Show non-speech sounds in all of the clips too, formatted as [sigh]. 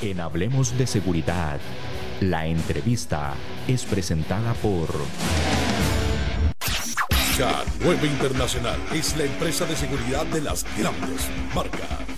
En Hablemos de Seguridad, la entrevista es presentada por... K9 Internacional es la empresa de seguridad de las grandes marcas.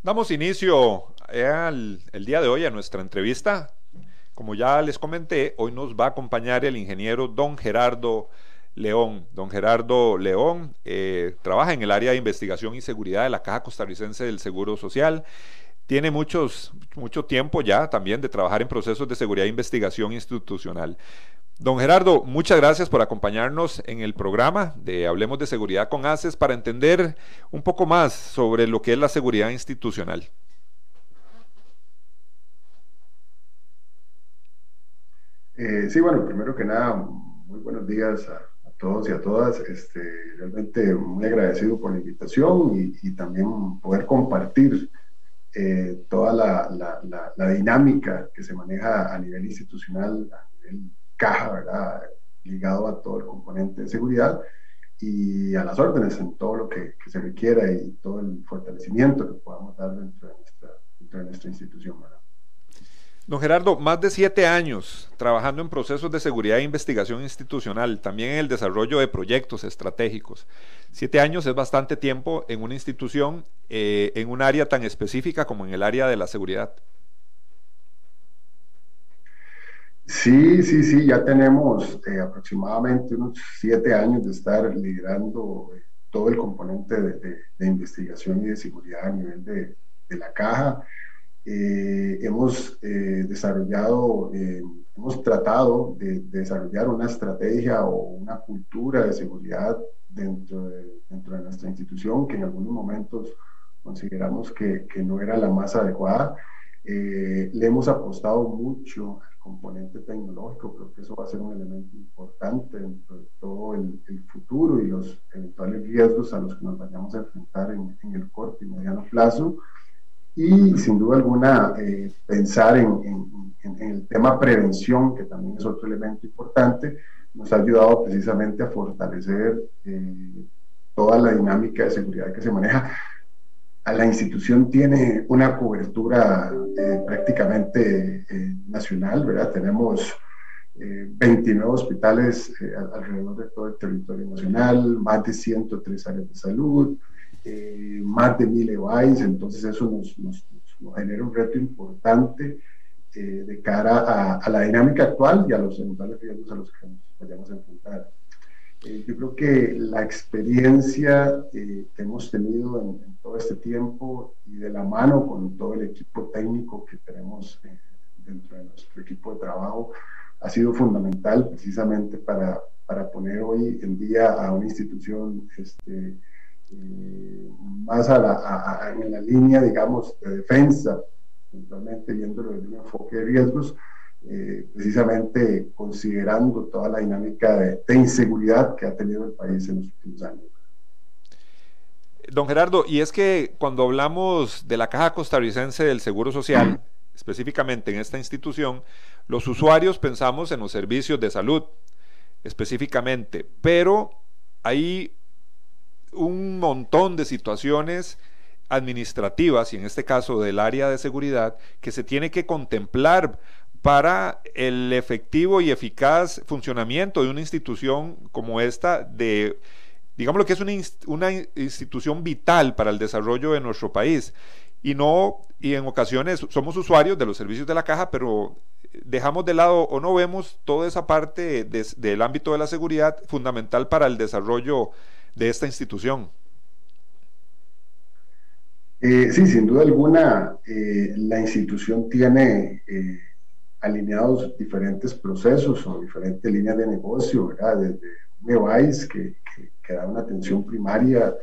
Damos inicio al, el día de hoy a nuestra entrevista. Como ya les comenté, hoy nos va a acompañar el ingeniero don Gerardo León. Don Gerardo León eh, trabaja en el área de investigación y seguridad de la Caja Costarricense del Seguro Social. Tiene muchos, mucho tiempo ya también de trabajar en procesos de seguridad e investigación institucional. Don Gerardo, muchas gracias por acompañarnos en el programa de Hablemos de Seguridad con ACES para entender un poco más sobre lo que es la seguridad institucional. Eh, sí, bueno, primero que nada, muy buenos días a, todos y a todas. Este, realmente muy agradecido por la invitación y, también poder compartir eh, toda la, dinámica que se maneja a nivel institucional, a nivel caja, ¿verdad? Ligado a todo el componente de seguridad y a las órdenes en todo lo que, se requiera y todo el fortalecimiento que podamos dar dentro de nuestra, dentro de nuestra institución, ¿verdad? Don Gerardo, más de siete años trabajando en procesos de seguridad e investigación institucional, también en el desarrollo de proyectos estratégicos. Siete años es bastante tiempo en una institución, eh, en un área tan específica como en el área de la seguridad. Sí, sí, sí, ya tenemos eh, aproximadamente unos siete años de estar liderando eh, todo el componente de, investigación y de seguridad a nivel de, la caja. Eh, hemos desarrollado, hemos tratado de, desarrollar una estrategia o una cultura de seguridad dentro de, dentro de nuestra institución que en algunos momentos consideramos que, que no era la más adecuada. le hemos apostado mucho componente tecnológico, creo que eso va a ser un elemento importante dentro de todo el, futuro y los eventuales riesgos a los que nos vayamos a enfrentar en, el corto y mediano plazo. Y sin duda alguna, eh, pensar en, el tema prevención, que también es otro elemento importante, nos ha ayudado precisamente a fortalecer eh, toda la dinámica de seguridad que se maneja la institución tiene una cobertura eh, prácticamente eh, nacional, ¿verdad? Tenemos 29 eh, hospitales alrededor de todo el territorio nacional, más de 103 áreas de salud, más de 1000 EVAIS, entonces eso nos, nos, genera un reto importante de cara a, a, la dinámica actual y a los eventuales riesgos a los que nos vayamos a enfrentar. Eh, yo creo que la experiencia eh, que hemos tenido en, todo este tiempo y de la mano con todo el equipo técnico que tenemos eh, dentro de nuestro equipo de trabajo ha sido fundamental precisamente para, para poner hoy en día a una institución este, más a la, en la línea, digamos, de defensa, eventualmente viéndolo desde un enfoque de riesgos, eh, precisamente considerando toda la dinámica de, inseguridad que ha tenido el país en los últimos años. Don Gerardo, y es que cuando hablamos de la Caja Costarricense del Seguro Social, específicamente en esta institución, los usuarios pensamos en los servicios de salud, específicamente, pero hay un montón de situaciones administrativas y en este caso del área de seguridad que se tiene que contemplar para el efectivo y eficaz funcionamiento de una institución como esta, de, digamos lo que es una, institución vital para el desarrollo de nuestro país. Y no, y en ocasiones somos usuarios de los servicios de la caja, pero dejamos de lado o no vemos toda esa parte del ámbito de la seguridad fundamental para el desarrollo de esta institución. Eh, sí, sin duda alguna, eh, la institución tiene eh, alineados diferentes procesos o diferentes líneas de negocio, ¿verdad? Desde un que, que, da una atención primaria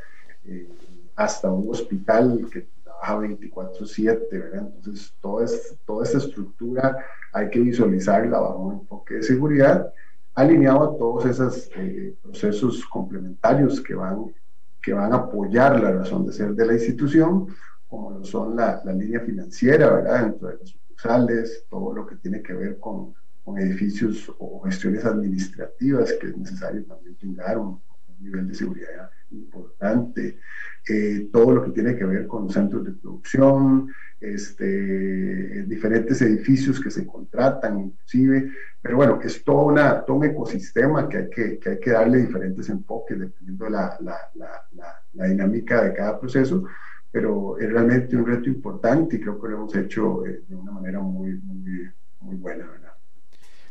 eh, hasta un hospital que trabaja 24/7, ¿verdad? Entonces, toda, toda esta estructura hay que visualizarla bajo un enfoque de seguridad alineado a todos esos eh, procesos complementarios que van, que van a apoyar la razón de ser de la institución, como lo son la, la línea financiera, ¿verdad? Dentro de las sucursales, todo lo que tiene que ver con, con edificios o gestiones administrativas, que es necesario también brindar un, nivel de seguridad importante, eh, todo lo que tiene que ver con centros de producción, este, diferentes edificios que se contratan inclusive, pero bueno, es todo, una, todo un ecosistema que hay que, que hay que darle diferentes enfoques dependiendo de la, la, la, la, dinámica de cada proceso, pero es realmente un reto importante y creo que lo hemos hecho eh, de una manera muy, muy, muy buena, ¿verdad?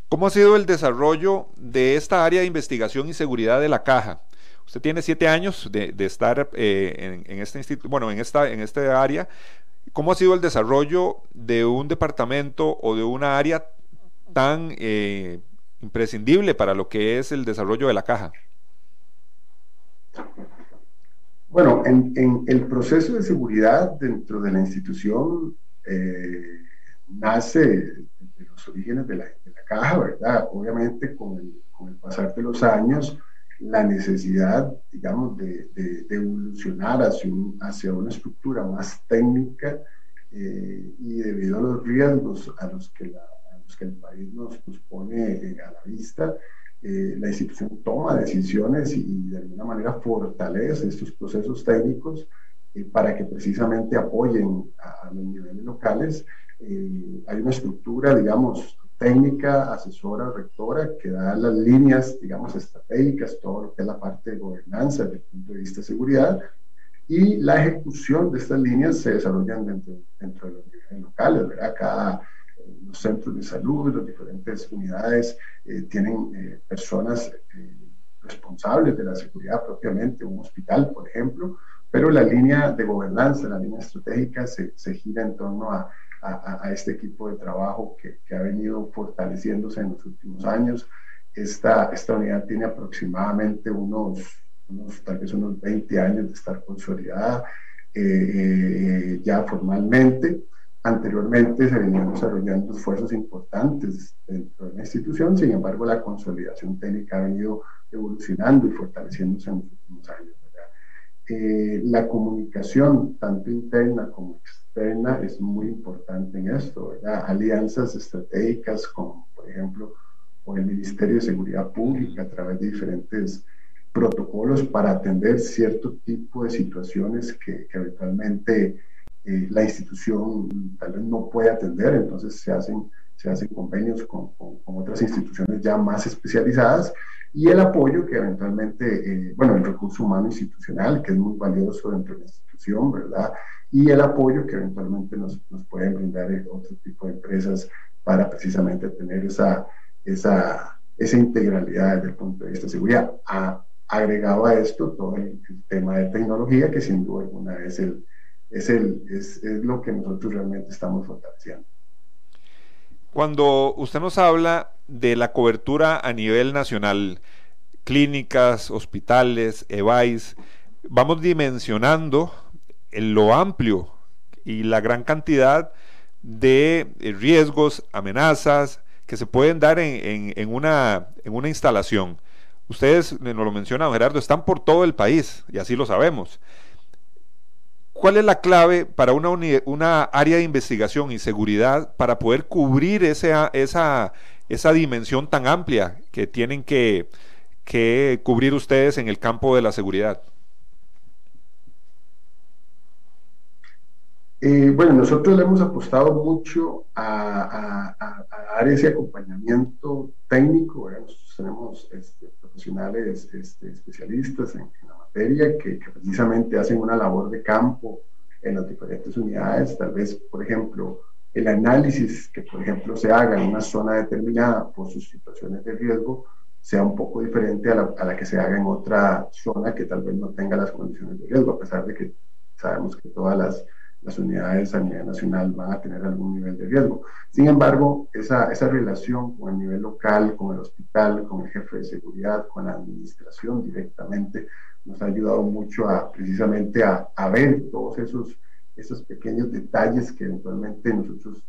¿Cómo ha sido el desarrollo de esta área de investigación y seguridad de la caja? Usted tiene siete años de, de estar eh, en, en, este instituto, bueno, en esta, en esta área. ¿Cómo ha sido el desarrollo de un departamento o de una área tan eh, imprescindible para lo que es el desarrollo de la caja? Bueno, en, en el proceso de seguridad dentro de la institución eh, nace de los orígenes de la, de la, caja, ¿verdad? Obviamente con el, con el pasar de los años, la necesidad, digamos, de, de, de evolucionar hacia, un, hacia, una estructura más técnica eh, y debido a los riesgos a los que, la, a los que el país nos, nos pone eh, a la vista, eh, la institución toma decisiones y, y, de alguna manera fortalece estos procesos técnicos eh, para que precisamente apoyen a, a los niveles locales. Eh, hay una estructura, digamos, técnica, asesora, rectora, que da las líneas, digamos, estratégicas, todo lo que es la parte de gobernanza desde el punto de vista de seguridad, y la ejecución de estas líneas se desarrollan dentro, dentro de los niveles locales, ¿verdad? Cada, los centros de salud, las diferentes unidades eh, tienen eh, personas eh, responsables de la seguridad propiamente, un hospital, por ejemplo, pero la línea de gobernanza, la línea estratégica se, se gira en torno a a, a, este equipo de trabajo que, que, ha venido fortaleciéndose en los últimos años. Esta, esta unidad tiene aproximadamente unos, unos, tal vez unos 20 años de estar consolidada eh, ya formalmente. Anteriormente se venían desarrollando esfuerzos importantes dentro de la institución, sin embargo la consolidación técnica ha venido evolucionando y fortaleciéndose en los últimos años. Eh, la comunicación, tanto interna como externa, es muy importante en esto, ¿verdad? Alianzas estratégicas como, por ejemplo, con el Ministerio de Seguridad Pública a través de diferentes protocolos para atender cierto tipo de situaciones que, que eventualmente eh, la institución tal vez no puede atender, entonces se hacen, se hacen convenios con, con, con otras instituciones ya más especializadas y el apoyo que eventualmente, eh, bueno, el recurso humano institucional, que es muy valioso dentro de la institución, ¿verdad? y el apoyo que eventualmente nos, nos pueden brindar otro tipo de empresas para precisamente tener esa, esa, esa integralidad desde el punto de vista de seguridad. Ha, agregado a esto todo el, el, tema de tecnología, que sin duda alguna es, el, es, el, es, es lo que nosotros realmente estamos fortaleciendo. Cuando usted nos habla de la cobertura a nivel nacional, clínicas, hospitales, EVAIS, vamos dimensionando lo amplio y la gran cantidad de eh, riesgos, amenazas que se pueden dar en, en, una, en una instalación. Ustedes, nos lo menciona Gerardo, están por todo el país y así lo sabemos. ¿Cuál es la clave para una, una área de investigación y seguridad para poder cubrir ese, esa, esa dimensión tan amplia que tienen que, que cubrir ustedes en el campo de la seguridad? Eh, bueno, nosotros le hemos apostado mucho a, a, a dar ese acompañamiento técnico. Nosotros tenemos este, profesionales este, especialistas en, en, la que, que, precisamente hacen una labor de campo en las diferentes unidades. Tal vez, por ejemplo, el análisis que, por ejemplo, se haga en una zona determinada por sus situaciones de riesgo sea un poco diferente a la, a la que se haga en otra zona que tal vez no tenga las condiciones de riesgo, a pesar de que sabemos que todas las las unidades a nivel nacional van a tener algún nivel de riesgo. Sin embargo, esa, esa relación con el nivel local, con el hospital, con el jefe de seguridad, con la administración directamente, nos ha ayudado mucho a precisamente a, a ver todos esos, esos pequeños detalles que eventualmente nosotros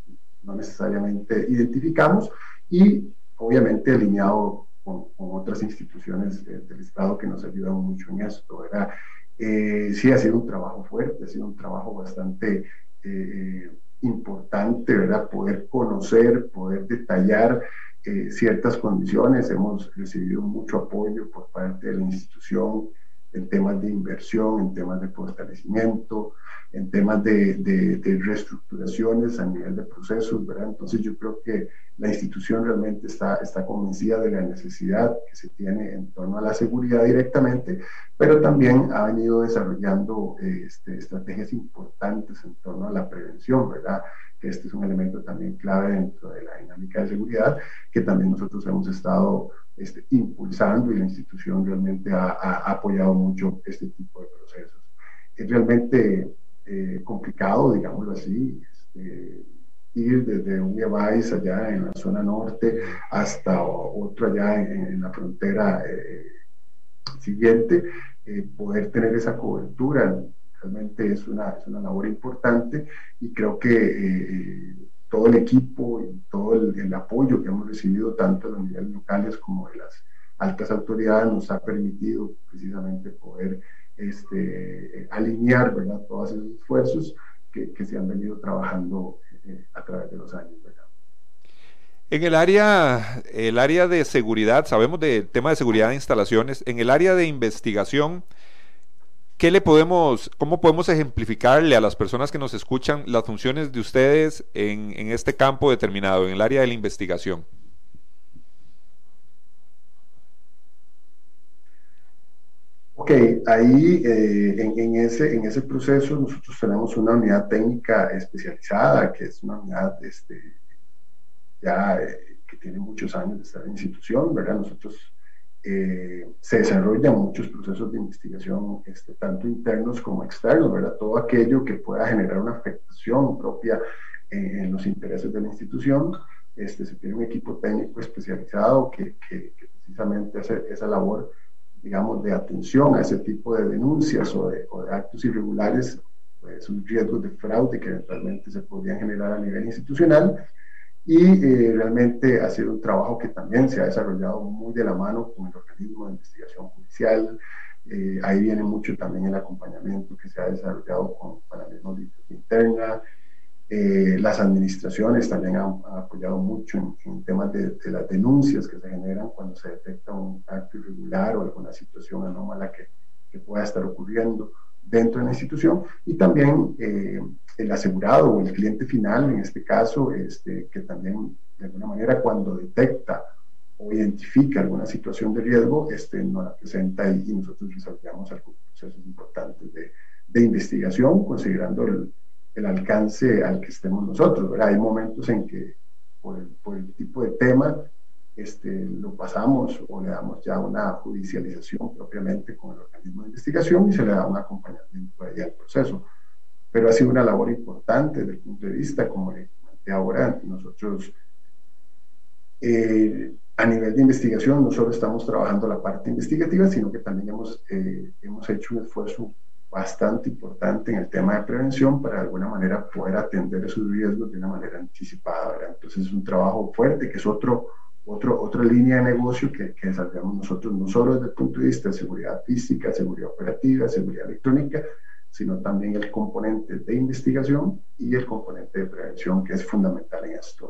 no necesariamente identificamos y obviamente alineado con, otras instituciones del Estado que nos ayudan mucho en esto. Eh, sí, ha sido un trabajo fuerte, ha sido un trabajo bastante eh, importante, ¿verdad? Poder conocer, poder detallar eh, ciertas condiciones. Hemos recibido mucho apoyo por parte de la institución en temas de inversión, en temas de fortalecimiento, en temas de, de, reestructuraciones a nivel de procesos, ¿verdad? Entonces yo creo que la institución realmente está, está convencida de la necesidad que se tiene en torno a la seguridad directamente, pero también ha venido desarrollando este, estrategias importantes en torno a la prevención, ¿verdad? Que este es un elemento también clave dentro de la dinámica de seguridad, que también nosotros hemos estado este, impulsando y la institución realmente ha, ha, apoyado mucho este tipo de procesos. Es realmente eh, complicado, digámoslo así, este, ir desde un Vice allá en la zona norte hasta otro allá en, la frontera eh, siguiente, eh, poder tener esa cobertura realmente es una, es una labor importante y creo que todo el equipo y todo el, apoyo que hemos recibido tanto a los niveles locales como de las altas autoridades nos ha permitido precisamente poder este, alinear ¿verdad? todos esos esfuerzos que, que se han venido trabajando eh, a través de los años. ¿verdad? En el área, el área de seguridad, sabemos del tema de seguridad de instalaciones, en el área de investigación, ¿qué le podemos, cómo podemos ejemplificarle a las personas que nos escuchan las funciones de ustedes en, este campo determinado, en el área de la investigación? Ok, ahí eh, en, ese, en ese proceso nosotros tenemos una unidad técnica especializada, que es una unidad este, ya eh, que tiene muchos años de estar en institución, ¿verdad? Nosotros eh, se desarrollan muchos procesos de investigación, este, tanto internos como externos, ¿verdad? Todo aquello que pueda generar una afectación propia en los intereses de la institución. Este, se tiene un equipo técnico especializado que, precisamente hace esa labor digamos, de atención a ese tipo de denuncias o de, actos irregulares, pues un riesgo de fraude que eventualmente se podrían generar a nivel institucional. Y eh, realmente ha sido un trabajo que también se ha desarrollado muy de la mano con el organismo de investigación judicial. Eh, ahí viene mucho también el acompañamiento que se ha desarrollado con, misma interna, eh, las administraciones también han, apoyado mucho en, temas de, las denuncias que se generan cuando se detecta un acto irregular o alguna situación anómala que pueda estar ocurriendo dentro de la institución y también eh, el asegurado o el cliente final, en este caso, este, que también de alguna manera cuando detecta o identifica alguna situación de riesgo, este, nos la presenta y, nosotros desarrollamos algunos procesos importantes de, de investigación, considerando el, el alcance al que estemos nosotros. ¿verdad? Hay momentos en que por el, tipo de tema este, lo pasamos o le damos ya una judicialización propiamente con el organismo de investigación y se le da un acompañamiento ahí al proceso. Pero ha sido una labor importante desde el punto de vista, como le comenté ahora, nosotros eh, a nivel de investigación no solo estamos trabajando la parte investigativa, sino que también hemos, eh, hemos hecho un esfuerzo bastante importante en el tema de prevención para de alguna manera poder atender esos riesgos de una manera anticipada. Entonces es un trabajo fuerte que es otro, otro, otra línea de negocio que, que desarrollamos nosotros, no solo desde el punto de vista de seguridad física, seguridad operativa, seguridad electrónica, sino también el componente de investigación y el componente de prevención que es fundamental en esto.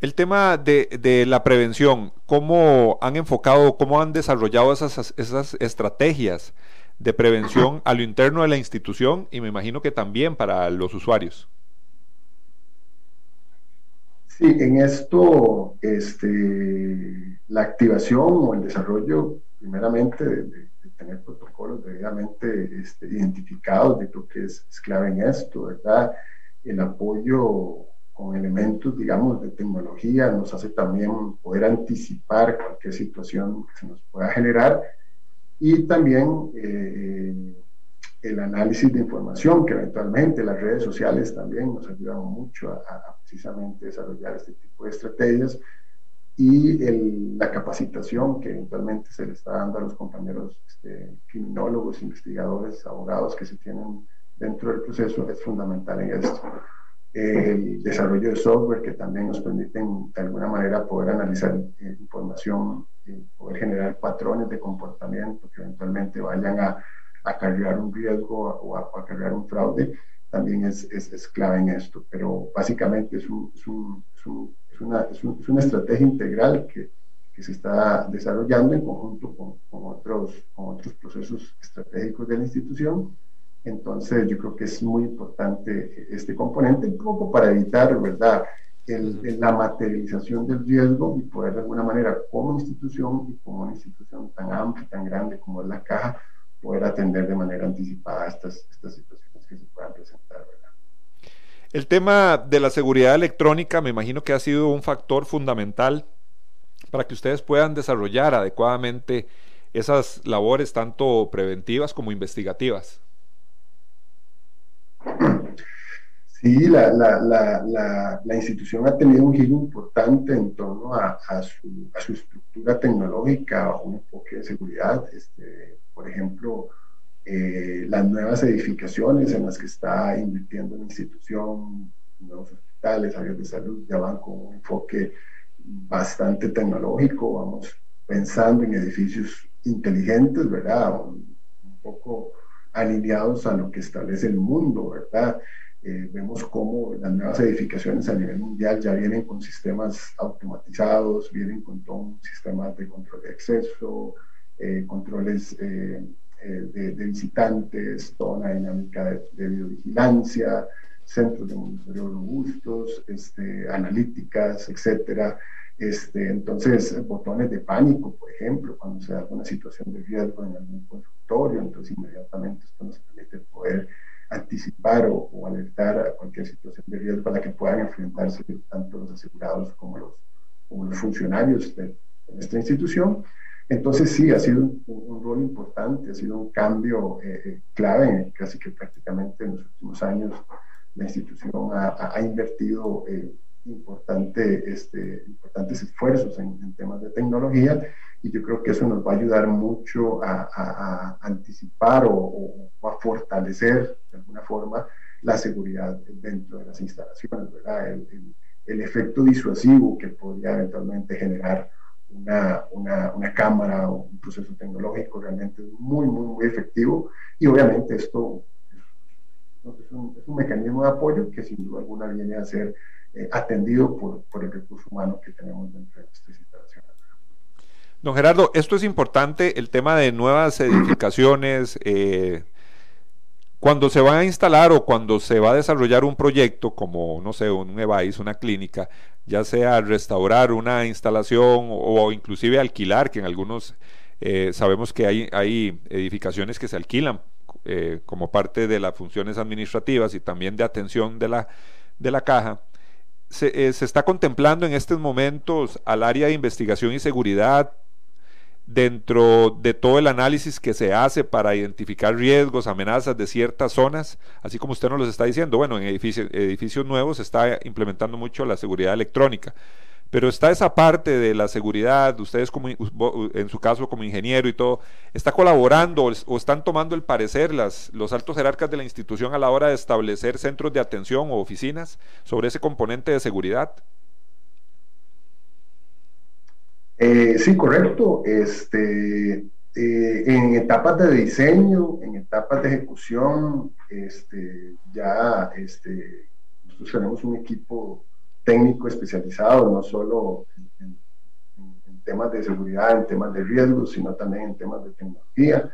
El tema de, de, la prevención, ¿cómo han enfocado, cómo han desarrollado esas, esas estrategias de prevención a lo interno de la institución y me imagino que también para los usuarios. Sí, en esto, este, la activación o el desarrollo, primeramente, de, tener protocolos debidamente este, identificados, de creo que es, clave en esto, ¿verdad? El apoyo con elementos, digamos, de tecnología nos hace también poder anticipar cualquier situación que se nos pueda generar y también eh, el análisis de información, que eventualmente las redes sociales también nos ayudan mucho a, precisamente desarrollar este tipo de estrategias y el, la capacitación que eventualmente se le está dando a los compañeros este, criminólogos, investigadores, abogados que se tienen dentro del proceso es fundamental en esto. El desarrollo de software que también nos permiten de alguna manera poder analizar eh, información, y poder generar patrones de comportamiento que eventualmente vayan a, a un riesgo o a, a un fraude, también es, es, es, clave en esto. Pero básicamente es, un, es, un, es una, una, estrategia integral que, que, se está desarrollando en conjunto con, con, otros, con otros procesos estratégicos de la institución entonces, yo creo que es muy importante este componente, un poco para evitar, ¿verdad?, el, la materialización del riesgo y poder de alguna manera, como institución y como una institución tan amplia, tan grande como es la caja, poder atender de manera anticipada estas, estas situaciones que se puedan presentar, ¿verdad? El tema de la seguridad electrónica me imagino que ha sido un factor fundamental para que ustedes puedan desarrollar adecuadamente esas labores tanto preventivas como investigativas. [clears throat] Sí, la, la, la, la, institución ha tenido un giro importante en torno a, a, su, a su, estructura tecnológica, un enfoque de seguridad. Este, por ejemplo, eh, las nuevas edificaciones en las que está invirtiendo la institución, nuevos hospitales, áreas de salud, ya van con un enfoque bastante tecnológico. Vamos pensando en edificios inteligentes, ¿verdad? Un, un poco alineados a lo que establece el mundo, ¿verdad? Eh, vemos cómo las nuevas edificaciones a nivel mundial ya vienen con sistemas automatizados, vienen con todo un sistema de control de acceso, eh, controles eh, de, visitantes, toda una dinámica de, de videovigilancia, centros de monitoreo robustos, este, analíticas, etcétera. Este, entonces, botones de pánico, por ejemplo, cuando se da alguna situación de riesgo en algún consultorio, entonces inmediatamente esto nos permite poder anticipar o, alertar a cualquier situación de riesgo para que puedan enfrentarse tanto los asegurados como los, como los funcionarios de, nuestra institución. Entonces sí, ha sido un, rol importante, ha sido un cambio eh, eh, clave, casi que prácticamente en los últimos años la institución ha, ha invertido eh, importante, este, importantes esfuerzos en, temas de tecnología y yo creo que eso nos va a ayudar mucho a, a, anticipar o, a fortalecer de alguna forma la seguridad dentro de las instalaciones, ¿verdad? El, el, efecto disuasivo que podría eventualmente generar una, una, una, cámara o un proceso tecnológico realmente es muy, muy, muy efectivo y obviamente esto es un, es un mecanismo de apoyo que sin duda alguna viene a ser eh, atendido por, por, el recurso humano que tenemos dentro de nuestras instalaciones. Don Gerardo, esto es importante, el tema de nuevas edificaciones. Eh, cuando se va a instalar o cuando se va a desarrollar un proyecto como, no sé, un EVAIS, una clínica, ya sea restaurar una instalación o, inclusive alquilar, que en algunos eh, sabemos que hay, hay edificaciones que se alquilan como parte de las funciones administrativas y también de atención de la, de la caja. Eh, se, está contemplando en estos momentos al área de investigación y seguridad dentro de todo el análisis que se hace para identificar riesgos, amenazas de ciertas zonas, así como usted nos los está diciendo, bueno, en edificios, nuevos se está implementando mucho la seguridad electrónica. Pero está esa parte de la seguridad, ustedes como, en su caso como ingeniero y todo, ¿está colaborando o están tomando el parecer las, los altos jerarcas de la institución a la hora de establecer centros de atención o oficinas sobre ese componente de seguridad? Eh, sí, correcto. Este, eh, en etapas de diseño, en etapas de ejecución, este, ya este, nosotros tenemos un equipo técnico especializado, no solo en, temas de seguridad, en temas de riesgos, sino también en temas de tecnología,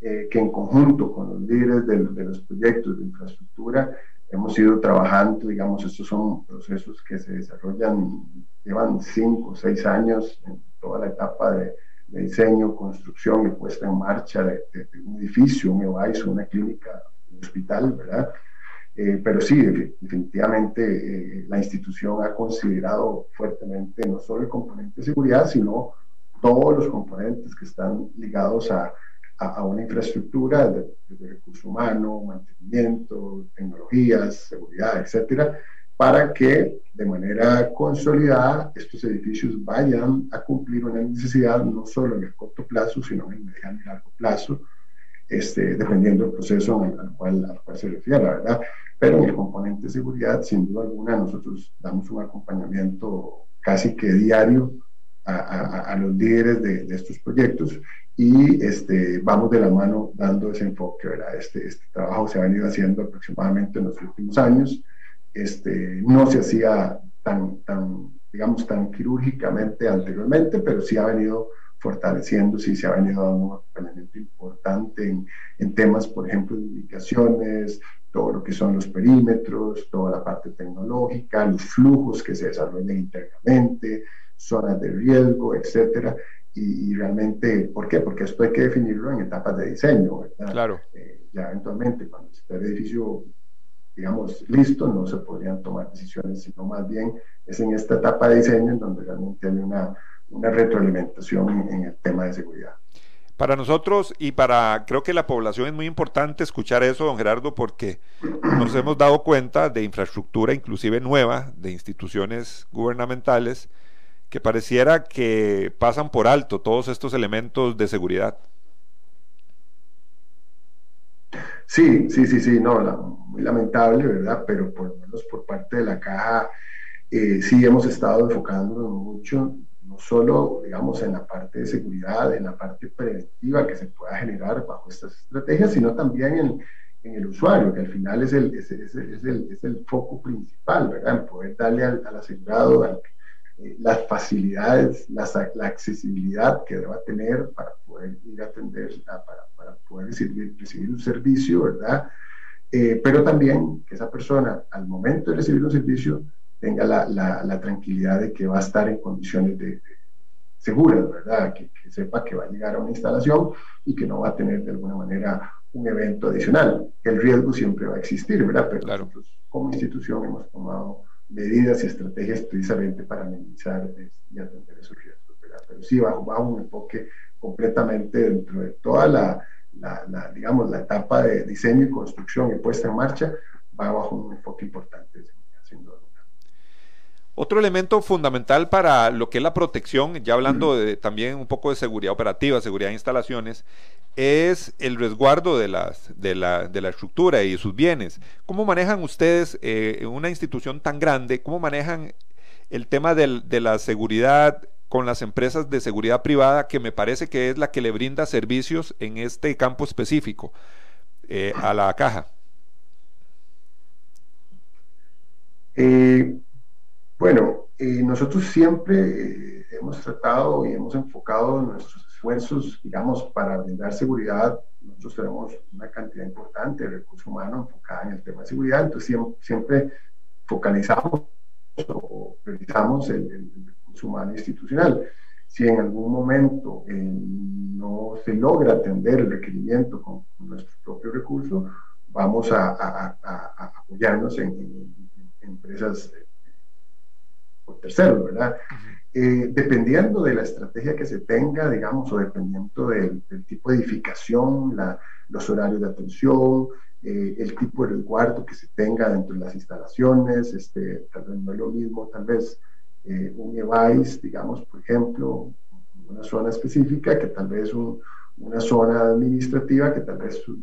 eh, que en conjunto con los líderes de, de, los proyectos de infraestructura hemos ido trabajando, digamos, estos son procesos que se desarrollan, llevan cinco o seis años en toda la etapa de, diseño, construcción y puesta en marcha de, un edificio, un EVAIS, una clínica, un hospital, ¿verdad? Eh, pero sí, definitivamente eh, la institución ha considerado fuertemente no solo el componente de seguridad, sino todos los componentes que están ligados a, a, una infraestructura de, recurso humano, mantenimiento, tecnologías, seguridad, etcétera, para que de manera consolidada estos edificios vayan a cumplir una necesidad no solo en el corto plazo, sino en el mediano y largo plazo este, dependiendo del proceso al, cual, al cual se refiere, ¿verdad? Pero en el componente de seguridad, sin duda alguna, nosotros damos un acompañamiento casi que diario a, a, los líderes de, de, estos proyectos y este, vamos de la mano dando ese enfoque, ¿verdad? Este, este trabajo se ha venido haciendo aproximadamente en los últimos años, este, no se hacía tan, tan, digamos, tan quirúrgicamente anteriormente, pero sí ha venido fortaleciendo, sí se ha venido dando un acompañamiento importante en, en temas, por ejemplo, de ubicaciones, todo lo que son los perímetros, toda la parte tecnológica, los flujos que se desarrollan internamente, zonas de riesgo, etcétera. Y, realmente, ¿por qué? Porque esto hay que definirlo en etapas de diseño, ¿verdad? Claro. Eh, ya eventualmente, cuando esté el edificio, digamos, listo, no se podrían tomar decisiones, sino más bien es en esta etapa de diseño en donde realmente hay una, una retroalimentación en, en el tema de seguridad. Para nosotros y para, creo que la población es muy importante escuchar eso, don Gerardo, porque nos hemos dado cuenta de infraestructura, inclusive nueva, de instituciones gubernamentales, que pareciera que pasan por alto todos estos elementos de seguridad. Sí, sí, sí, sí, no, muy lamentable, ¿verdad? Pero por lo menos por parte de la caja eh, sí hemos estado enfocándonos mucho no solo, digamos, en la parte de seguridad, en la parte preventiva que se pueda generar bajo estas estrategias, sino también en, en el usuario, que al final es el, es, es, el, es el foco principal, ¿verdad? En poder darle al, al asegurado eh, las facilidades, la, la, accesibilidad que deba tener para poder ir a atender, para, para poder recibir, recibir un servicio, ¿verdad? Eh, pero también que esa persona, al momento de recibir un servicio, tenga la, la, la, tranquilidad de que va a estar en condiciones de, seguras, ¿verdad? Que, sepa que va a llegar a una instalación y que no va a tener de alguna manera un evento adicional. El riesgo siempre va a existir, ¿verdad? Pero nosotros como institución hemos tomado medidas y estrategias precisamente para minimizar y atender esos riesgos, ¿verdad? Pero sí, bajo, bajo un enfoque completamente dentro de toda la, la, la, digamos, la etapa de diseño y construcción y puesta en marcha, va bajo un enfoque importante, sin duda. Otro elemento fundamental para lo que es la protección, ya hablando de, también un poco de seguridad operativa, seguridad de instalaciones, es el resguardo de, las, de, la, de la estructura y sus bienes. ¿Cómo manejan ustedes eh, una institución tan grande? ¿Cómo manejan el tema del, de la seguridad con las empresas de seguridad privada, que me parece que es la que le brinda servicios en este campo específico eh, a la caja? Eh, bueno, eh, nosotros siempre hemos tratado y hemos enfocado nuestros esfuerzos, digamos, para brindar seguridad. Nosotros tenemos una cantidad importante de recursos humanos enfocada en el tema de seguridad, entonces siempre, focalizamos o priorizamos el, el, recurso humano institucional. Si en algún momento eh, no se logra atender el requerimiento con, con nuestros propios recursos, vamos a, a, a apoyarnos en, en, en empresas por terceros, ¿verdad? Eh, dependiendo de la estrategia que se tenga, digamos, o dependiendo del, del tipo de edificación, la, los horarios de atención, eh, el tipo de resguardo que se tenga dentro de las instalaciones, este, tal vez no es lo mismo, tal vez eh, un EVAIS, digamos, por ejemplo, una zona específica, que tal vez un, una zona administrativa, que tal vez sus,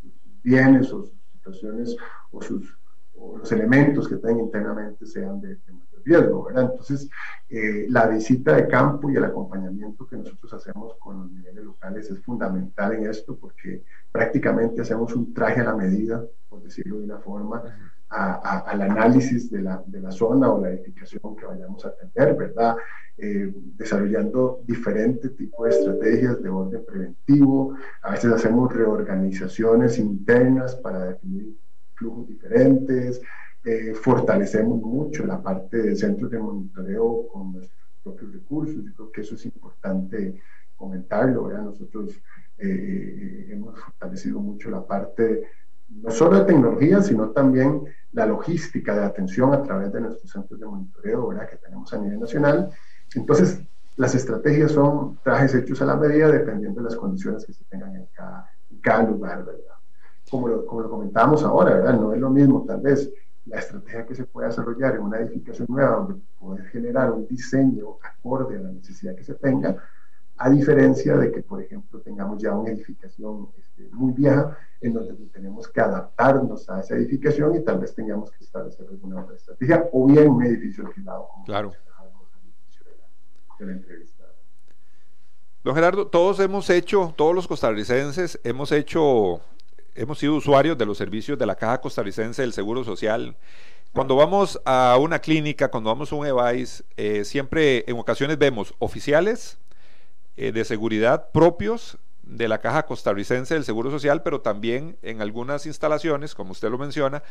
sus bienes o sus situaciones o, sus, o los elementos que tengan internamente sean de, de riesgo, ¿verdad? Entonces, eh, la visita de campo y el acompañamiento que nosotros hacemos con los niveles locales es fundamental en esto porque prácticamente hacemos un traje a la medida, por decirlo de una forma, a, a, al análisis de la, de la, zona o la edificación que vayamos a atender, ¿verdad? Eh, desarrollando diferentes tipos de estrategias de orden preventivo, a veces hacemos reorganizaciones internas para definir flujos diferentes, eh, fortalecemos mucho la parte de centros de monitoreo con nuestros propios recursos. Yo creo que eso es importante comentarlo. ¿verdad? Nosotros eh, hemos fortalecido mucho la parte no solo de tecnología, sino también la logística de atención a través de nuestros centros de monitoreo ¿verdad? que tenemos a nivel nacional. Entonces, las estrategias son trajes hechos a la medida dependiendo de las condiciones que se tengan en cada, en cada lugar, ¿verdad? Como lo, como lo comentábamos ahora, ¿verdad? No es lo mismo, tal vez, la estrategia que se puede desarrollar en una edificación nueva donde poder generar un diseño acorde a la necesidad que se tenga a diferencia de que, por ejemplo, tengamos ya una edificación este, muy vieja en donde tenemos que adaptarnos a esa edificación y tal vez tengamos que establecer alguna otra estrategia o bien un edificio alquilado. Como claro. De la, entrevista. Don Gerardo, todos hemos hecho, todos los costarricenses hemos hecho, hemos sido usuarios de los servicios de la Caja Costarricense del Seguro Social. Cuando vamos a una clínica, cuando vamos a un EVAIS, eh, siempre en ocasiones vemos oficiales eh, de seguridad propios de la Caja Costarricense del Seguro Social, pero también en algunas instalaciones, como usted lo menciona,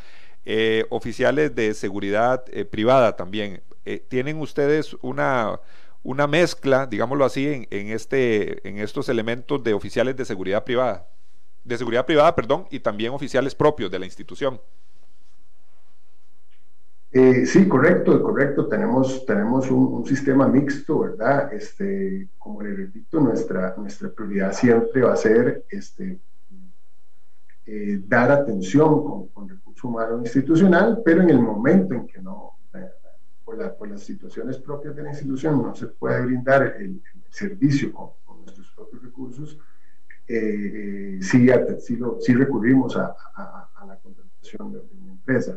eh, oficiales de seguridad privada también. ¿Tienen ustedes una, una mezcla, digámoslo así, en, este, en estos elementos de oficiales de seguridad privada? De seguridad privada, perdón, y también oficiales propios de la institución. Eh, sí, correcto, correcto. Tenemos, tenemos un, sistema mixto, ¿verdad? Este, como le repito, nuestra, nuestra prioridad siempre va a ser este, eh, dar atención con, con recurso humano institucional, pero en el momento en que no, eh, por, las situaciones propias de la institución, no se puede brindar el, servicio con, nuestros propios recursos, sí, sí, recurrimos a, la contratación de una empresa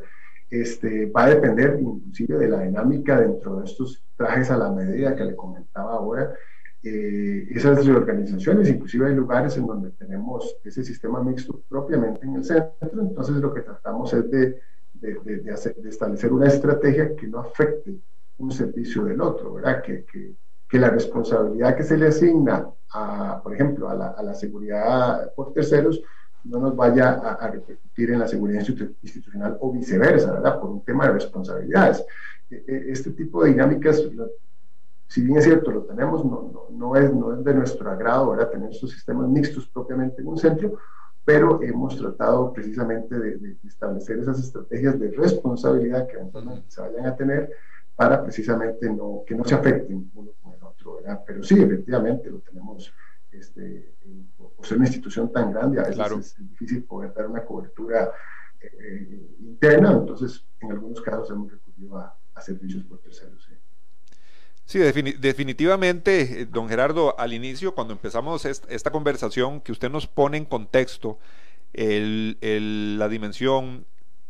este, va a depender inclusive de la dinámica dentro de estos trajes a la medida que le comentaba ahora. Eh, esas reorganizaciones, inclusive hay lugares en donde tenemos ese sistema mixto propiamente en el centro, entonces lo que tratamos es de, de, hacer, de establecer una estrategia que no afecte un servicio del otro, ¿verdad? Que, que, que la responsabilidad que se le asigna, a, por ejemplo, a la, a la seguridad por terceros, no nos vaya a, repercutir en la seguridad institucional o viceversa, ¿verdad? Por un tema de responsabilidades. E, e, este tipo de dinámicas, si bien es cierto, lo tenemos, no, no, no, es, no es de nuestro agrado, ¿verdad? Tener estos sistemas mixtos propiamente en un centro, pero hemos tratado precisamente de, establecer esas estrategias de responsabilidad que se vayan a tener para precisamente no, que no se afecten uno con el otro, ¿verdad? Pero sí, efectivamente, lo tenemos este, por ser una institución tan grande, a veces es difícil poder dar una cobertura eh, interna, entonces en algunos casos hemos recurrido a, servicios por terceros. Sí, definitivamente, eh, don Gerardo, al inicio, cuando empezamos esta conversación, que usted nos pone en contexto la dimensión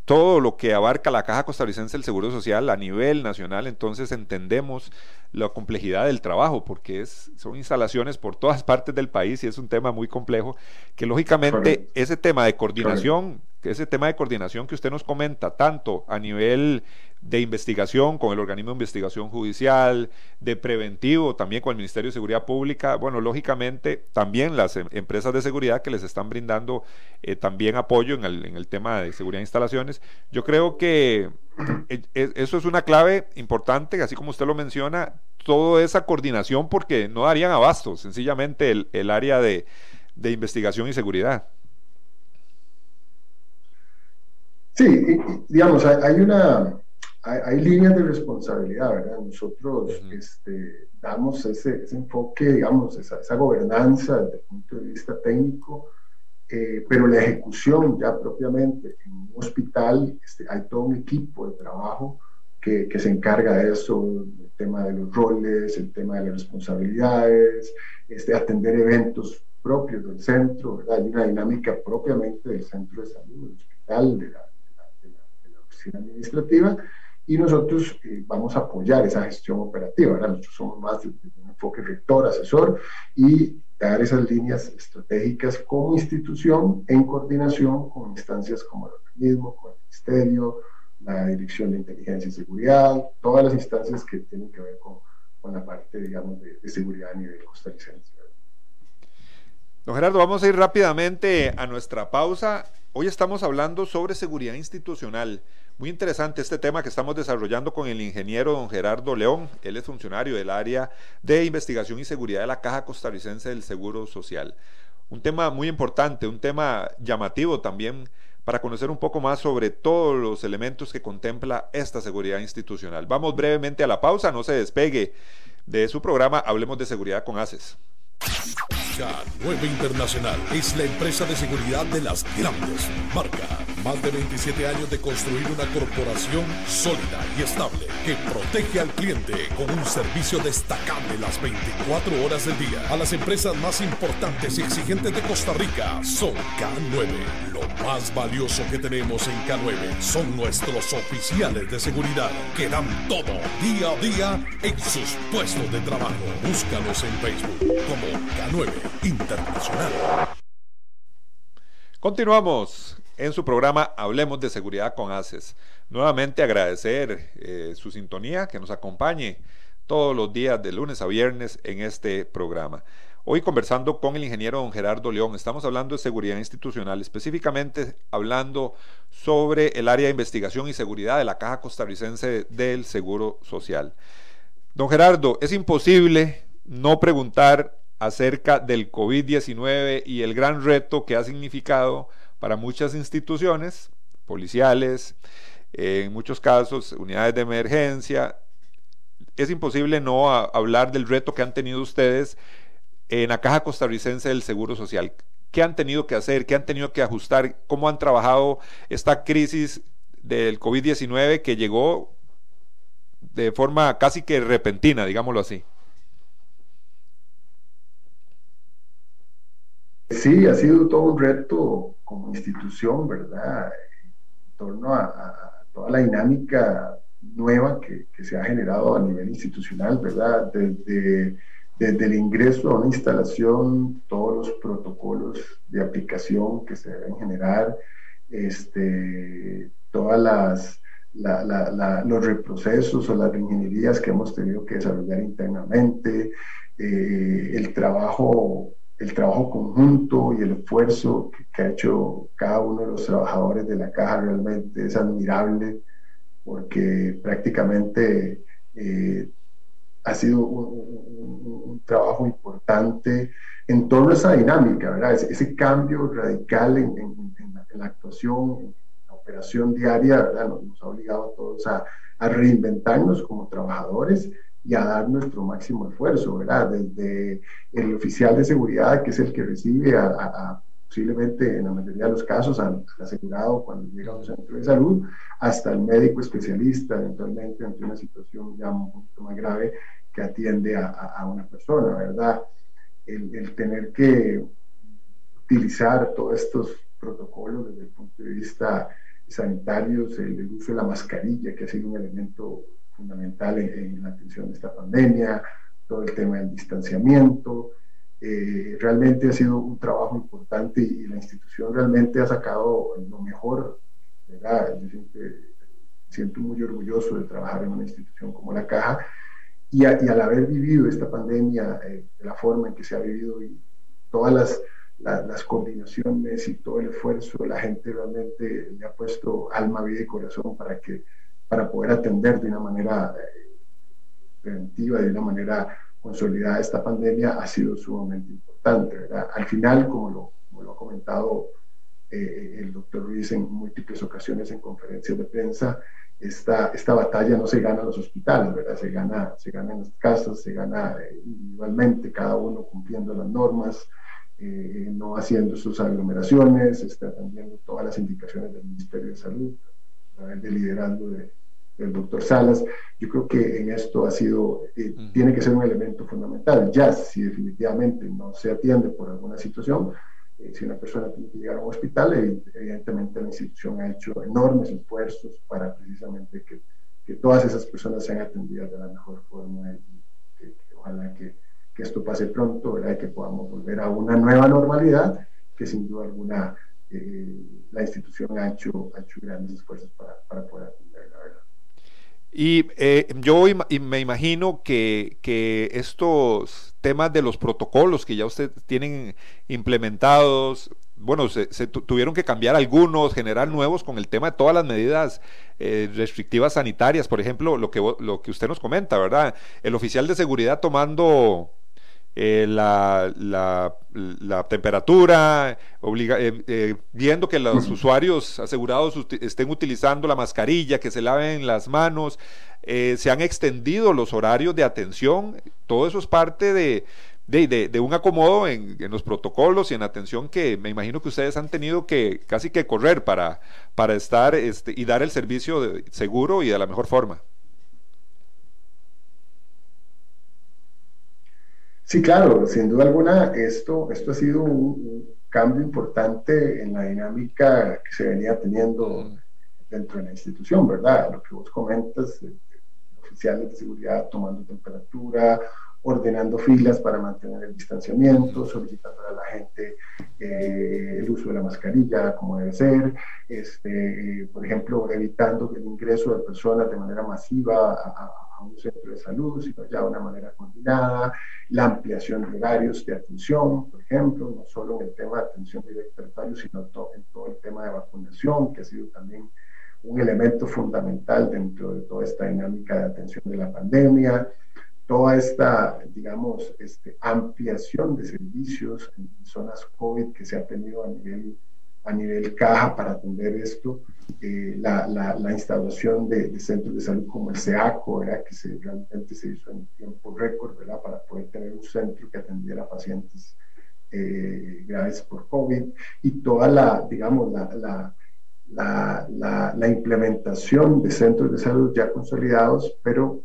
todo lo que abarca la Caja Costarricense del Seguro Social a nivel nacional, entonces entendemos la complejidad del trabajo, porque es, son instalaciones por todas partes del país y es un tema muy complejo, que lógicamente ese tema de coordinación, ese tema de coordinación que usted nos comenta, tanto a nivel de investigación con el organismo de investigación judicial, de preventivo también con el Ministerio de Seguridad Pública, bueno, lógicamente también las em, empresas de seguridad que les están brindando eh, también apoyo en el, en el, tema de seguridad de instalaciones. Yo creo que e, e, eso es una clave importante, así como usted lo menciona, toda esa coordinación porque no darían abasto sencillamente el, el área de, de investigación y seguridad. Sí, digamos, hay una, hay, líneas de responsabilidad, ¿verdad? Nosotros este, damos ese, enfoque, digamos, esa, esa, gobernanza desde el punto de vista técnico, eh, pero la ejecución ya propiamente en un hospital, este, hay todo un equipo de trabajo que, que, se encarga de eso, el tema de los roles, el tema de las responsabilidades, este, atender eventos propios del centro, ¿verdad? Hay una dinámica propiamente del centro de salud, del hospital, de la, de la, de la oficina administrativa, y nosotros eh, vamos a apoyar esa gestión operativa. Nosotros somos más de, un enfoque rector, asesor y dar esas líneas estratégicas como institución en coordinación con instancias como el organismo, como el ministerio, la Dirección de Inteligencia y Seguridad, todas las instancias que tienen que ver con, con la parte, digamos, de, de seguridad a nivel costarricense. Don Gerardo, vamos a ir rápidamente a nuestra pausa. Hoy estamos hablando sobre seguridad institucional. Muy interesante este tema que estamos desarrollando con el ingeniero don Gerardo León. Él es funcionario del área de investigación y seguridad de la Caja Costarricense del Seguro Social. Un tema muy importante, un tema llamativo también para conocer un poco más sobre todos los elementos que contempla esta seguridad institucional. Vamos brevemente a la pausa, no se despegue de su programa Hablemos de Seguridad con ACES. K9 Internacional es la empresa de seguridad de las grandes marcas. Más de 27 años de construir una corporación sólida y estable que protege al cliente con un servicio destacable las 24 horas del día. A las empresas más importantes y exigentes de Costa Rica son K9. Lo más valioso que tenemos en K9 son nuestros oficiales de seguridad que dan todo día a día en sus puestos de trabajo. Búscalos en Facebook como K9 Internacional. Continuamos en su programa Hablemos de Seguridad con ACES. Nuevamente agradecer eh, su sintonía, que nos acompañe todos los días de lunes a viernes en este programa. Hoy conversando con el ingeniero don Gerardo León, estamos hablando de seguridad institucional, específicamente hablando sobre el área de investigación y seguridad de la Caja Costarricense del Seguro Social. Don Gerardo, es imposible no preguntar acerca del COVID-19 y el gran reto que ha significado para muchas instituciones policiales, en muchos casos unidades de emergencia. Es imposible no hablar del reto que han tenido ustedes en la Caja Costarricense del Seguro Social. ¿Qué han tenido que hacer? ¿Qué han tenido que ajustar? ¿Cómo han trabajado esta crisis del COVID-19 que llegó de forma casi que repentina, digámoslo así? Sí, ha sido todo un reto como institución, ¿verdad? En torno a, toda la dinámica nueva que, se ha generado a nivel institucional, ¿verdad? Desde, desde el ingreso a una instalación, todos los protocolos de aplicación que se deben generar, este, todas las, los reprocesos o las ingenierías que hemos tenido que desarrollar internamente, eh, el trabajo el trabajo conjunto y el esfuerzo que, ha hecho cada uno de los trabajadores de la caja realmente es admirable porque prácticamente eh, ha sido un, trabajo importante en torno a esa dinámica, ¿verdad? Ese, cambio radical en, la, actuación, en la operación diaria, ¿verdad? Nos, ha obligado a todos a, a reinventarnos como trabajadores y a dar nuestro máximo esfuerzo, ¿verdad? Desde el oficial de seguridad, que es el que recibe a, posiblemente en la mayoría de los casos al, asegurado cuando llega a un centro de salud, hasta el médico especialista, eventualmente ante una situación ya un poquito más grave que atiende a, una persona, ¿verdad? El, el, tener que utilizar todos estos protocolos desde el punto de vista sanitario, el, el uso de la mascarilla, que ha sido un elemento fundamental en, la atención de esta pandemia, todo el tema del distanciamiento. Eh, realmente ha sido un trabajo importante y, la institución realmente ha sacado lo mejor. ¿verdad? Yo siempre siento muy orgulloso de trabajar en una institución como la Caja y, al haber vivido esta pandemia eh, de la forma en que se ha vivido y todas las, las coordinaciones y todo el esfuerzo, la gente realmente le ha puesto alma, vida y corazón para que para poder atender de una manera eh, preventiva, de una manera consolidada esta pandemia, ha sido sumamente importante. Al final, como lo, como lo ha comentado eh, el doctor Ruiz en múltiples ocasiones en conferencias de prensa, esta, esta batalla no se gana en los hospitales. Se gana, se gana en las casas, se gana eh, individualmente, cada uno cumpliendo las normas, no haciendo sus aglomeraciones, está atendiendo todas las indicaciones del Ministerio de Salud, de liderazgo de, el doctor Salas, yo creo que en esto ha sido, eh, tiene que ser un elemento fundamental. Ya si definitivamente no se atiende por alguna situación, eh, si una persona tiene que llegar a un hospital, evidentemente la institución ha hecho enormes esfuerzos para precisamente que, que todas esas personas sean atendidas de la mejor forma y que, ojalá que, que, esto pase pronto, ¿verdad? y que podamos volver a una nueva normalidad que sin duda alguna eh, la institución ha hecho, ha hecho grandes esfuerzos para, para poder atender, la verdad. Y eh, yo me imagino que, estos temas de los protocolos que ya ustedes tienen implementados, bueno, se, tuvieron que cambiar algunos, generar nuevos con el tema de todas las medidas eh, restrictivas sanitarias, por ejemplo, lo que, lo que usted nos comenta, ¿verdad? El oficial de seguridad tomando eh, la, la, temperatura, eh, eh, viendo que los usuarios asegurados estén utilizando la mascarilla, que se laven las manos, se han extendido los horarios de atención, todo eso es parte de, de, un acomodo en, los protocolos y en atención que me imagino que ustedes han tenido que casi que correr para, para estar este, y dar el servicio seguro y de la mejor forma. Sí, claro, sin duda alguna, esto, esto ha sido un, cambio importante en la dinámica que se venía teniendo dentro de la institución, ¿verdad? Lo que vos comentas, oficiales de seguridad tomando temperatura, ordenando filas para mantener el distanciamiento, solicitando a la gente eh, el uso de la mascarilla como debe ser, este, por ejemplo, evitando el ingreso de personas de manera masiva a, un centro de salud, sino ya de una manera coordinada, la ampliación de horarios de atención, por ejemplo, no solo en el tema de atención directa al usuario, sino en todo el tema de vacunación, que ha sido también un elemento fundamental dentro de toda esta dinámica de atención de la pandemia, toda esta, digamos, este, ampliación de servicios en zonas COVID que se ha tenido a nivel, a nivel caja para atender esto, eh, la, la, instalación de, centros de salud como el SEACO, que se, realmente se hizo en tiempo récord ¿verdad? para poder tener un centro que atendiera a pacientes eh, graves por COVID, y toda la, digamos, la, la, la, implementación de centros de salud ya consolidados, pero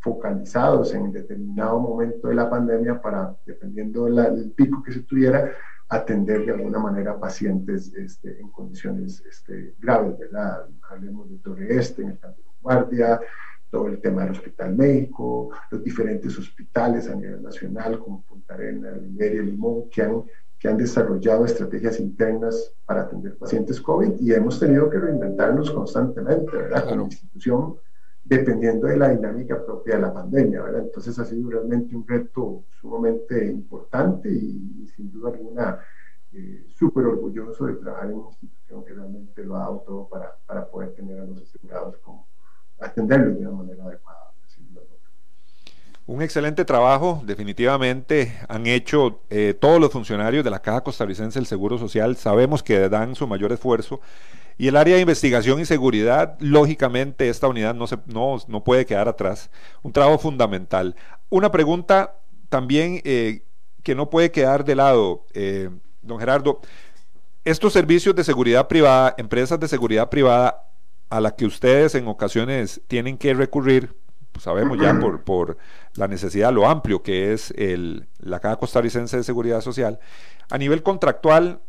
focalizados en determinado momento de la pandemia para, dependiendo del pico que se tuviera, atender de alguna manera pacientes este, en condiciones este, graves, ¿verdad? Hablemos de Torre Este, en el campo de Guardia, todo el tema del hospital médico, los diferentes hospitales a nivel nacional como Punta Arenas, Liberia, Limón, que han, que han desarrollado estrategias internas para atender pacientes COVID y hemos tenido que reinventarnos constantemente, ¿verdad? Como institución dependiendo de la dinámica propia de la pandemia, ¿verdad? Entonces ha sido realmente un reto sumamente importante y, sin duda alguna eh, súper orgulloso de trabajar en una institución que realmente lo ha dado todo para, para poder tener a los asegurados como atenderlos de una manera adecuada. Un excelente trabajo, definitivamente han hecho eh, todos los funcionarios de la Caja Costarricense del Seguro Social, sabemos que dan su mayor esfuerzo y el área de investigación y seguridad, lógicamente, esta unidad no, se, no, puede quedar atrás. Un trabajo fundamental. Una pregunta también eh, que no puede quedar de lado, eh, don Gerardo. Estos servicios de seguridad privada, empresas de seguridad privada a las que ustedes en ocasiones tienen que recurrir, pues sabemos ya por, por la necesidad, lo amplio que es el, la Caja Costarricense de Seguridad Social, a nivel contractual,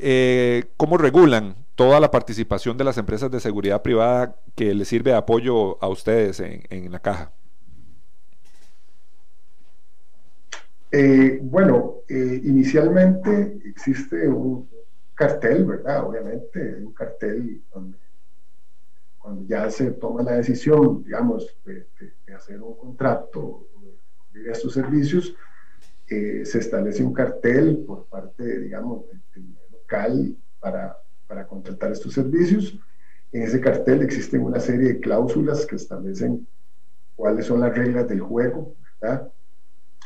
eh, ¿cómo regulan toda la participación de las empresas de seguridad privada que les sirve de apoyo a ustedes en, la caja? Eh, bueno, eh, inicialmente existe un cartel, ¿verdad? Obviamente, un cartel donde cuando ya se toma la decisión, digamos, de, hacer un contrato de estos servicios, eh, se establece un cartel por parte, digamos, del local para para contratar estos servicios. En ese cartel existen una serie de cláusulas que establecen cuáles son las reglas del juego, ¿verdad?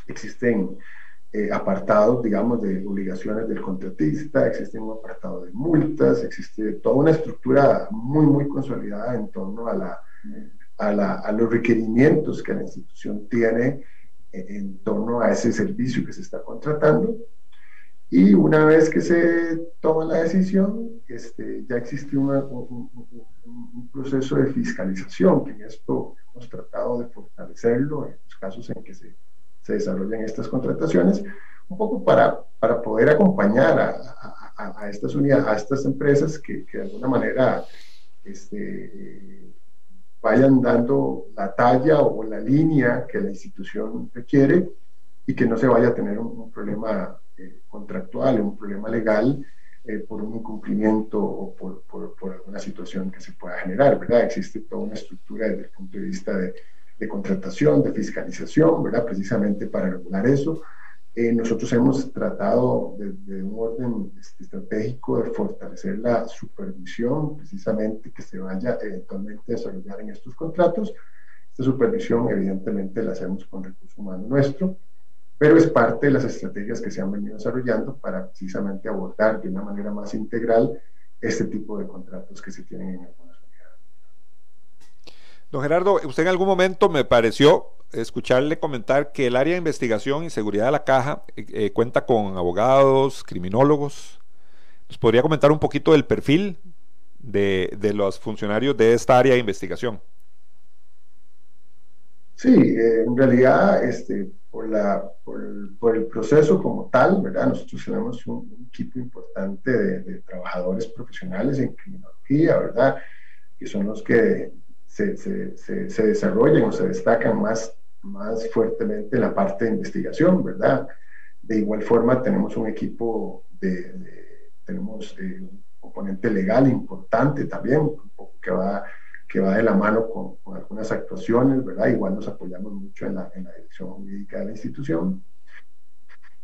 Existen eh, apartados, digamos, de obligaciones del contratista, existe un apartado de multas, existe toda una estructura muy, muy consolidada en torno a, la, a, la, a los requerimientos que la institución tiene en torno a ese servicio que se está contratando. Y una vez que se toma la decisión, este, ya existe un, un, proceso de fiscalización, que en esto hemos tratado de fortalecerlo en los casos en que se, se desarrollan estas contrataciones, un poco para, para poder acompañar a, a, a, estas unidades, a estas empresas que, que de alguna manera este, vayan dando la talla o la línea que la institución requiere y que no se vaya a tener un problema eh, contractual, un problema legal eh, por un incumplimiento o por, por, alguna situación que se pueda generar, ¿verdad? Existe toda una estructura desde el punto de vista de, de contratación, de fiscalización, ¿verdad? Precisamente para regular eso. Eh, nosotros hemos tratado desde un orden este, estratégico de fortalecer la supervisión, precisamente que se vaya eventualmente a desarrollar en estos contratos. Esta supervisión, evidentemente, la hacemos con recurso humano nuestro pero es parte de las estrategias que se han venido desarrollando para precisamente abordar de una manera más integral este tipo de contratos que se tienen en algunas unidades. Don Gerardo, usted en algún momento me pareció escucharle comentar que el área de investigación y seguridad de la caja eh, eh, cuenta con abogados, criminólogos. ¿Nos podría comentar un poquito del perfil de, de los funcionarios de esta área de investigación? Sí, eh, en realidad, este, por, la, por, el, proceso como tal, ¿verdad? Nosotros tenemos un, equipo importante de, trabajadores profesionales en criminología, ¿verdad? Que son los que se, se, se, desarrollan o se destacan más, más fuertemente en la parte de investigación, ¿verdad? De igual forma, tenemos un equipo de, tenemos eh, un componente legal importante también, que va que va de la mano con, algunas actuaciones, ¿verdad? Igual nos apoyamos mucho en la, en la, dirección jurídica de la institución.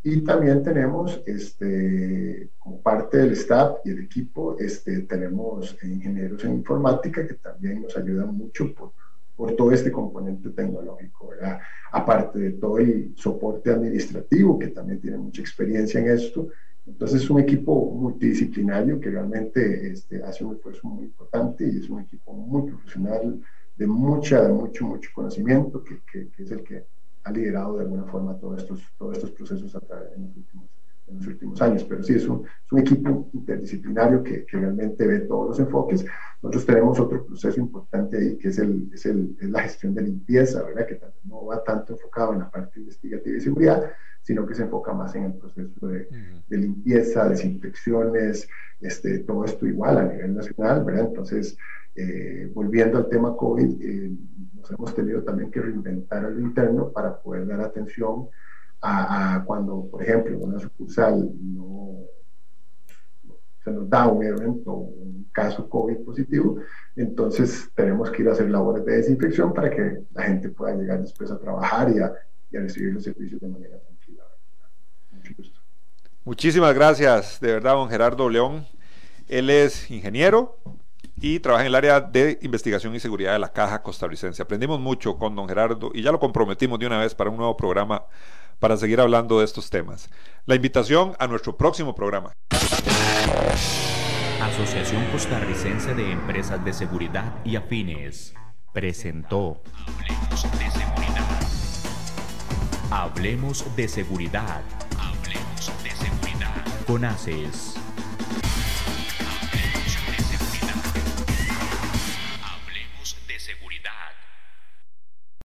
Y también tenemos, este, como parte del staff y el equipo, este, tenemos ingenieros en informática que también nos ayudan mucho por, por todo este componente tecnológico, ¿verdad? Aparte de todo el soporte administrativo, que también tiene mucha experiencia en esto, entonces es un equipo multidisciplinario que realmente este, hace un esfuerzo muy importante y es un equipo muy profesional, de mucha, de mucho, mucho conocimiento, que, que, es el que ha liderado de alguna forma todos estos, todos estos procesos a través, en, los últimos, en los últimos años. Pero sí, es un, es un equipo interdisciplinario que, que, realmente ve todos los enfoques. Nosotros tenemos otro proceso importante ahí, que es, el, es, el, es la gestión de limpieza, ¿verdad? que no va tanto enfocado en la parte investigativa y seguridad, sino que se enfoca más en el proceso de, limpieza, desinfecciones, este, todo esto igual a nivel nacional, ¿verdad? Entonces, eh, volviendo al tema COVID, eh, nos hemos tenido también que reinventar al interno para poder dar atención a, cuando, por ejemplo, una sucursal no se nos da un evento, un caso COVID positivo, entonces tenemos que ir a hacer labores de desinfección para que la gente pueda llegar después a trabajar y a, y a recibir los servicios de manera Muchísimas gracias, de verdad, don Gerardo León. Él es ingeniero y trabaja en el área de investigación y seguridad de la Caja Costarricense. Aprendimos mucho con don Gerardo y ya lo comprometimos de una vez para un nuevo programa para seguir hablando de estos temas. La invitación a nuestro próximo programa. Asociación Costarricense de Empresas de Seguridad y Afines presentó Hablemos de Seguridad. Hablemos de Seguridad. Hablemos